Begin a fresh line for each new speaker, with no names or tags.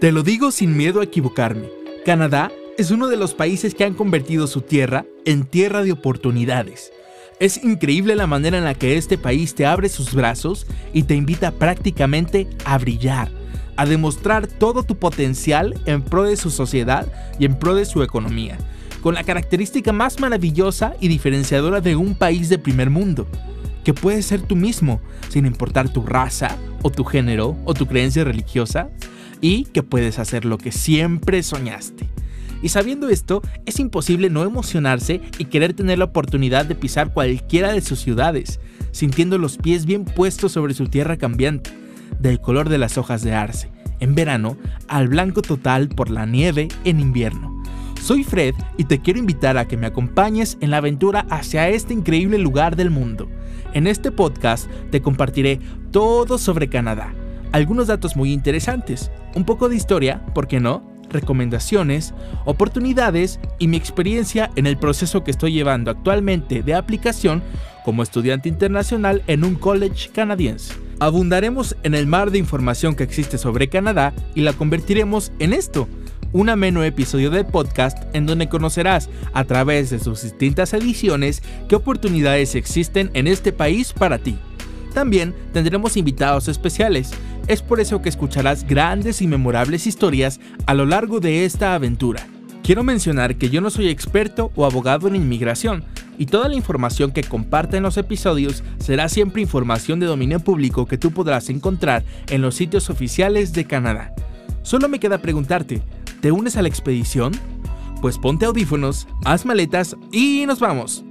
Te lo digo sin miedo a equivocarme. Canadá es uno de los países que han convertido su tierra en tierra de oportunidades. Es increíble la manera en la que este país te abre sus brazos y te invita prácticamente a brillar, a demostrar todo tu potencial en pro de su sociedad y en pro de su economía, con la característica más maravillosa y diferenciadora de un país de primer mundo, que puedes ser tú mismo, sin importar tu raza, o tu género, o tu creencia religiosa, y que puedes hacer lo que siempre soñaste. Y sabiendo esto, es imposible no emocionarse y querer tener la oportunidad de pisar cualquiera de sus ciudades, sintiendo los pies bien puestos sobre su tierra cambiante, del color de las hojas de arce, en verano, al blanco total por la nieve en invierno. Soy Fred y te quiero invitar a que me acompañes en la aventura hacia este increíble lugar del mundo. En este podcast te compartiré todo sobre Canadá, algunos datos muy interesantes, un poco de historia, ¿por qué no? recomendaciones, oportunidades y mi experiencia en el proceso que estoy llevando actualmente de aplicación como estudiante internacional en un college canadiense. Abundaremos en el mar de información que existe sobre Canadá y la convertiremos en esto, un ameno episodio de podcast en donde conocerás a través de sus distintas ediciones qué oportunidades existen en este país para ti. También tendremos invitados especiales, es por eso que escucharás grandes y memorables historias a lo largo de esta aventura. Quiero mencionar que yo no soy experto o abogado en inmigración, y toda la información que comparta en los episodios será siempre información de dominio público que tú podrás encontrar en los sitios oficiales de Canadá. Solo me queda preguntarte, ¿te unes a la expedición? Pues ponte audífonos, haz maletas y nos vamos.